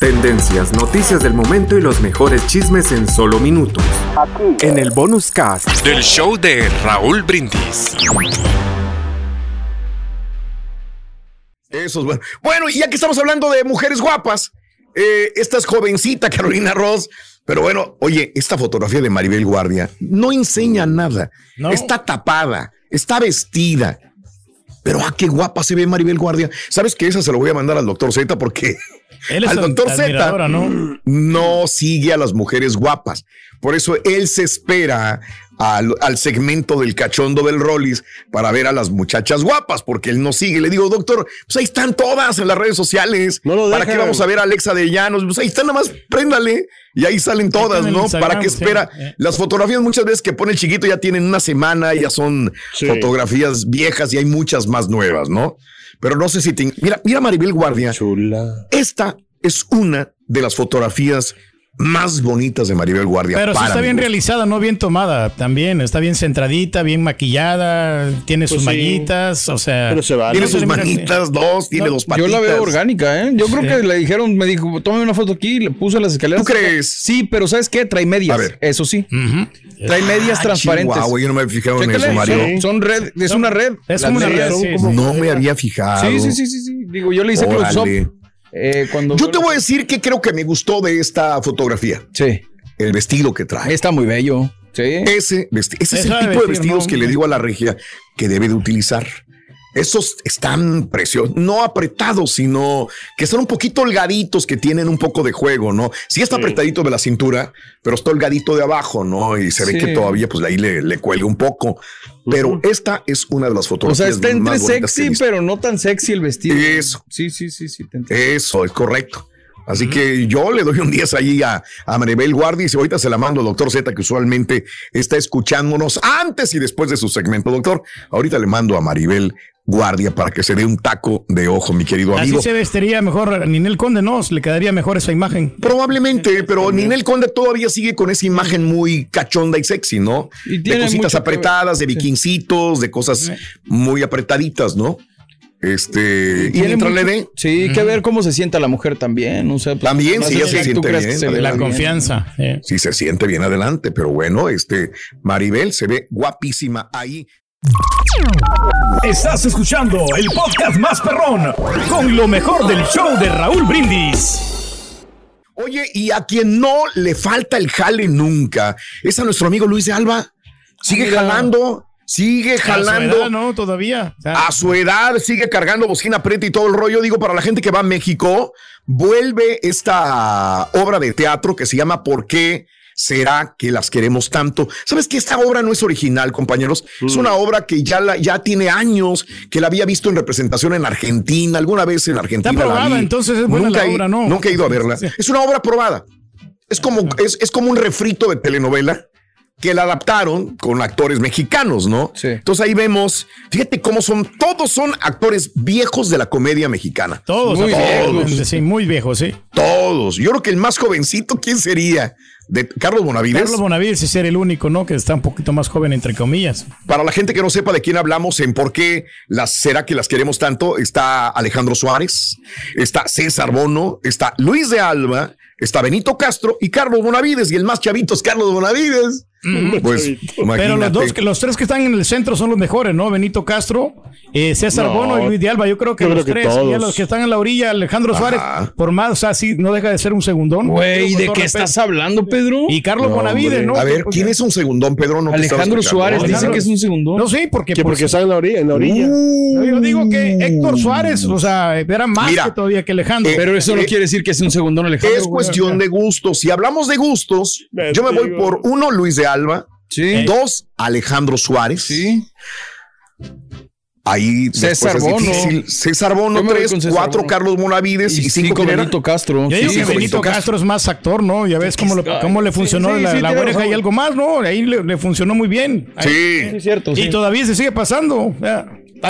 Tendencias, noticias del momento y los mejores chismes en solo minutos. Aquí. En el bonus cast del show de Raúl Brindis. Eso es bueno. Bueno, y ya que estamos hablando de mujeres guapas, eh, esta es jovencita Carolina Ross. Pero bueno, oye, esta fotografía de Maribel Guardia no enseña nada. Está tapada, está vestida. Pero ah, qué guapa se ve Maribel Guardia. ¿Sabes que esa se lo voy a mandar al doctor Z porque él es al doctor Z ¿no? no sigue a las mujeres guapas. Por eso él se espera al, segmento del cachondo del Rollis para ver a las muchachas guapas, porque él no sigue. Le digo, doctor, pues ahí están todas en las redes sociales. ¿Para qué vamos a ver a Alexa de Llanos? Pues ahí están, nada más préndale. Y ahí salen todas, ¿no? ¿Para qué espera? Las fotografías muchas veces que pone el chiquito ya tienen una semana, ya son fotografías viejas y hay muchas más nuevas, ¿no? Pero no sé si te... Mira, mira Maribel Guardia. Chula. Esta es una de las fotografías más bonitas de Maribel Guardia. Pero sí está bien realizada, no bien tomada también. Está bien centradita, bien maquillada, tiene sus pues o sea. Tiene sus manitas, dos, tiene dos patitas. Yo la veo orgánica, ¿eh? Yo creo que le dijeron, me dijo, tome una foto aquí, le puse las escaleras. ¿Tú crees? Sí, pero ¿sabes qué? Trae medias. A ver. Eso sí. Trae medias ah, transparentes. Wow, yo no me había fijado en eso, Mario. Son, red, es una red. Es como una red. no me había fijado. Sí, sí, sí, sí. Digo, yo le hice close eh, Yo te voy a decir que creo que me gustó de esta fotografía. Sí. El vestido que trae. Está muy bello. Sí. Ese, ese es el tipo de vestidos que le digo a la regia que debe de utilizar. Esos están preciosos, no apretados, sino que están un poquito holgaditos, que tienen un poco de juego, ¿no? Sí está apretadito de la cintura, pero está holgadito de abajo, ¿no? Y se ve que todavía, pues ahí le, le cuelga un poco. Pero esta es una de las fotografías. O sea, está entre sexy, pero no tan sexy el vestido. Eso. Sí, sí, sí, sí. Eso, es correcto. Así que yo le doy un 10 allí a, a Maribel Guardia y ahorita se la mando al doctor Z, que usualmente está escuchándonos antes y después de su segmento. Doctor, ahorita le mando a Maribel guardia para que se dé un taco de ojo, mi querido amigo. Así se vestiría mejor Ninel Conde, ¿no? Le quedaría mejor esa imagen. Probablemente, pero Ninel Conde todavía sigue con esa imagen muy cachonda y sexy, ¿no? de cositas apretadas, de bikincitos, de cosas muy apretaditas, ¿no? Este, y mientras le dé. Sí, hay que ver cómo se sienta la mujer también. O sea, pues, también, si ella se siente bien. la confianza. Sí, se siente bien adelante, pero bueno, este, Maribel se ve guapísima ahí. Estás escuchando el podcast más perrón con lo mejor del show de Raúl Brindis. Oye, y a quien no le falta el jale nunca es a nuestro amigo Luis de Alba. Sigue jalando, sigue jalando. A su edad, no, todavía. a su edad sigue cargando bocina preta y todo el rollo. Digo, para la gente que va a México, vuelve esta obra de teatro que se llama ¿Por qué? Será que las queremos tanto? ¿Sabes que esta obra no es original, compañeros? Es una mm. obra que ya, la, ya tiene años, que la había visto en representación en Argentina, alguna vez en Argentina. Está probada, entonces es buena nunca la obra, ¿no? Nunca he ido a verla. Es una obra probada. Es como, es, es como un refrito de telenovela que la adaptaron con actores mexicanos, ¿no? Sí. Entonces ahí vemos, fíjate cómo son, todos son actores viejos de la comedia mexicana. Todos, muy viejos. Sí, muy viejos, sí. Todos. Yo creo que el más jovencito, ¿quién sería? de Carlos Bonavides. Carlos Bonavides es el único, ¿no? Que está un poquito más joven, entre comillas. Para la gente que no sepa de quién hablamos, en por qué las será que las queremos tanto, está Alejandro Suárez, está César Bono, está Luis de Alba, está Benito Castro y Carlos Bonavides, y el más chavito es Carlos Bonavides. Pues, Pero los dos, los tres que están en el centro son los mejores, ¿no? Benito Castro, eh, César Bono y Luis de Alba. Yo creo que los tres, y los que están en la orilla, Alejandro Suárez, por más, o sea, sí, no deja de ser un segundón. Güey, ¿de qué estás hablando, Pedro? Y Carlos Bonavides, ¿no? A ver, ¿quién es un segundón, Pedro? No Alejandro Suárez dice que es un segundón. No, sí, porque. porque pues, está en la orilla. En la orilla. Uh. yo digo que Héctor Suárez, o sea, era más que todavía que Alejandro. Eh, Pero eso no eh, quiere decir que es un segundón, Alejandro. Es cuestión de gustos. Si hablamos de gustos, yo me voy por uno, Luis de Alba. Sí. Dos, Alejandro Suárez. Sí. Ahí César Bono. César Bono, tres, cuatro Carlos Bonavides y, cinco, Benito Castro. sí, Benito Castro. es más actor, ¿no? Ya ves cómo, cómo le funcionó la, la oreja y algo más, ¿no? Ahí le, funcionó muy bien. sí. es cierto. Y todavía se sigue pasando.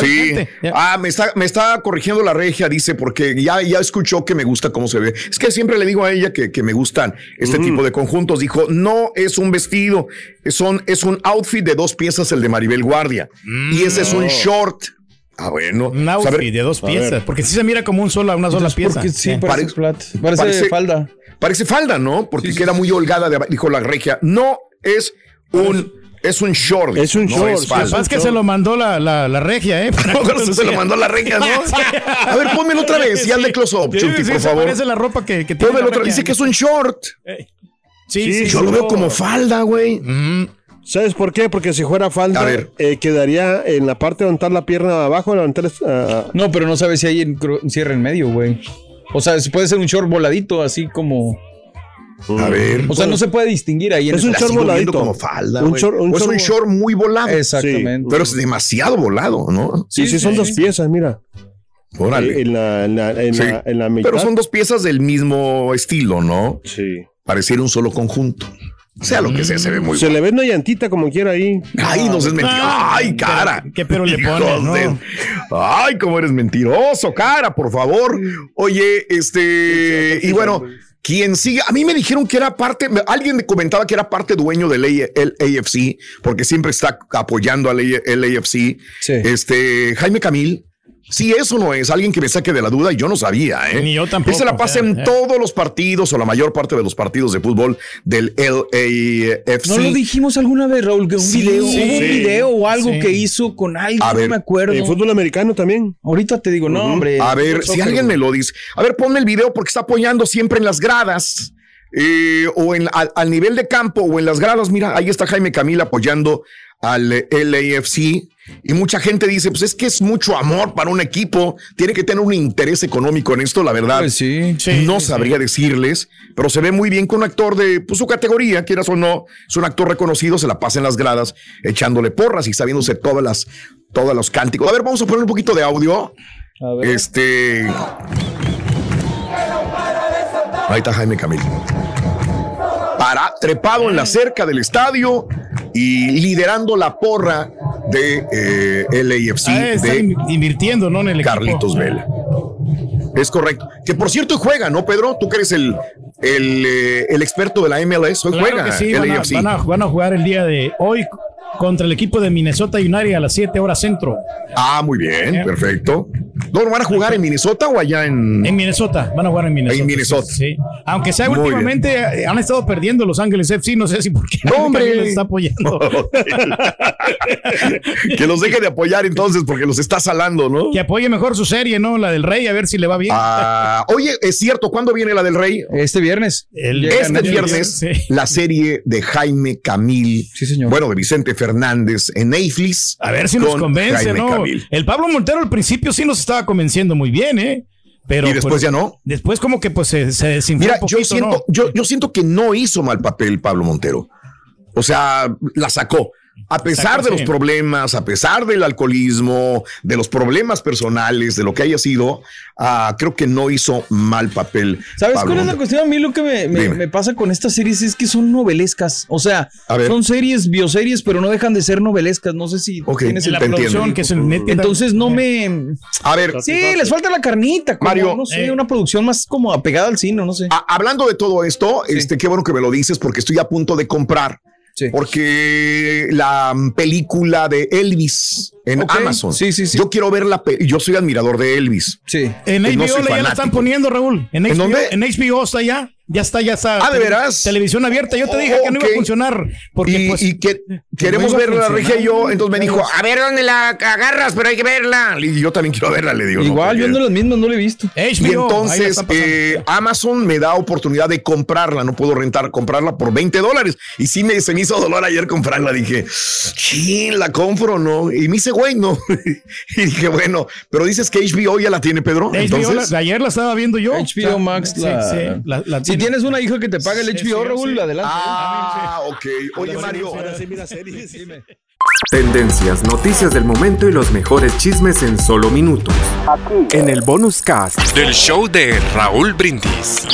Sí. Ah, me está, me está corrigiendo la regia, dice, porque ya, ya escuchó que me gusta cómo se ve. Es que siempre le digo a ella que, que me gustan este tipo de conjuntos. Dijo, no es un vestido, son, es un outfit de dos piezas, el de Maribel Guardia. Y ese es un mm. short. Ah, bueno. Un outfit de dos piezas, porque si se mira como un sola, una sola pieza. Sí, parece, parece, falda. Parece falda, ¿no? Porque queda muy holgada, dijo la regia. No es un es un short. Es un short. Es, es que se lo mandó la, la, la regia, ¿eh? No, se lo mandó la regia, ¿no? A ver, pónmelo otra vez y hazle close up, Chucky, por favor. Parece la ropa que, que tiene. otra. Dice que es un short. Sí, sí, Yo lo veo como falda, güey. ¿Sabes por qué? Porque si fuera falda, eh, quedaría en la parte donde está la pierna de abajo. Uh, no, pero no sabes si hay un cierre en medio, güey. O sea, puede ser un short voladito, así como. A ver. O sea, no se puede distinguir ahí. Es un short voladito. como falda. Un short, un es un short muy volado. Exactamente. pero es demasiado volado, ¿no? Sí, sí, son dos piezas, mira. Órale. En la, en la, en la, mitad. Pero son dos piezas del mismo estilo, ¿no? Sí. Pareciera un solo conjunto. Sea lo que sea, se ve muy Se le ve una llantita como quiera ahí. Ay, no seas mentiroso. Ay, cara. ¿Qué pero le pones, no? Ay, cómo eres mentiroso, cara, por favor. Oye, este. Y bueno. Quien sigue, a mí me dijeron que era parte, alguien me comentaba que era parte dueño del AFC, porque siempre está apoyando al AFC. Este, Jaime Camil, si eso no es alguien que me saque de la duda, y yo no sabía, ¿eh? Ni yo tampoco. se la pasa en todos los partidos o la mayor parte de los partidos de fútbol del LAFC. ¿No lo dijimos alguna vez, Raúl? Que un video, un video o algo que hizo con alguien, no me acuerdo. El fútbol americano también. Ahorita te digo, no, hombre. A ver, si alguien me lo dice. A ver, ponme el video porque está apoyando siempre en las gradas. Eh, o en, al, nivel de campo o en las gradas, mira, ahí está Jaime Camila apoyando al LAFC y mucha gente dice, pues es que es mucho amor para un equipo, tiene que tener un interés económico en esto, la verdad. Pues sí, no sabría decirles, pero se ve muy bien con un actor de pues, su categoría, quieras o no, es un actor reconocido, se la pasa en las gradas echándole porras y sabiéndose todas las, todos los cánticos. A ver, vamos a poner un poquito de audio. A ver. Este. Ahí está Jaime Camilo. Trepado en la cerca del estadio y liderando la porra de eh, LAFC. Ah, de invirtiendo, ¿no? En el Carlitos Vela. Es correcto. Que por cierto juega, ¿no, Pedro? Tú que eres el, el, eh, el experto de la MLS, hoy juega. sí, van, a, van a jugar el día de hoy contra el equipo de Minnesota United a las 7 horas centro. Ah, muy bien, perfecto. ¿No van a jugar en Minnesota o allá en.? En Minnesota, van a jugar en Minnesota. En Minnesota. Sí. Aunque sea últimamente eh, han estado perdiendo Los Ángeles FC, no sé si por qué. No, hombre. Los está apoyando. que los deje de apoyar entonces, porque los está salando, ¿no? Que apoye mejor su serie, ¿no? La del Rey, a ver si le va bien. Ah, oye, es cierto, ¿cuándo viene la del Rey? Este viernes. este viernes, la serie de Jaime Camil. Sí, señor. Bueno, de Vicente Fernández en Netflix. A ver si nos convence, ¿no? El Pablo Montero al principio sí nos estaba convenciendo muy bien, ¿eh? Pero y después pues, ya no. Después como que pues se, se desinfló Mira, yo siento, yo, yo siento que no hizo mal papel Pablo Montero. O sea, la sacó. A pesar de los problemas, a pesar del alcoholismo, de los problemas personales, de lo que haya sido, uh, creo que no hizo mal papel. ¿Sabes cuál es la cuestión? A mí lo que me, me, pasa con estas series es que son novelescas. O sea, son series, bioseries, pero no dejan de ser novelescas. No sé si tienes la producción que es el Entonces no me. A ver. Sí, les falta la carnita. Mario. No sé, eh. una producción más como apegada al cine, no sé. hablando de todo esto, este, qué bueno que me lo dices porque estoy a punto de comprar porque la película de Elvis en Amazon. Sí, sí, sí. Yo quiero ver la yo soy admirador de Elvis. Sí. En HBO ya la están poniendo, Raúl. En, ¿En dónde? En HBO está ya. Ya está, ya está. Ah, de veras. Televisión abierta. Yo te dije que no iba a funcionar. Porque, y, pues, y que queremos ver la regia y yo. Entonces me dijo, a ver dónde la agarras, pero hay que verla. Y yo también quiero verla, le digo. Igual, no, viendo las mismas, no la he visto. HBO, y entonces eh, Amazon me da oportunidad de comprarla. No puedo rentar, comprarla por 20 dólares. Y sí me, se me hizo dolor ayer comprarla. Dije, ¿quién la compro no? Y me hice, güey, no. y dije, bueno, pero dices que HBO ya la tiene, Pedro. entonces, ayer la estaba viendo yo. HBO Max. La, sí, tienes una hija que te paga el HBO, Raúl, adelante. Ah, ok. Oye, Mario. Tendencias, noticias del momento y los mejores chismes en solo minutos. Aquí. En el bonus cast del show de Raúl Brindis.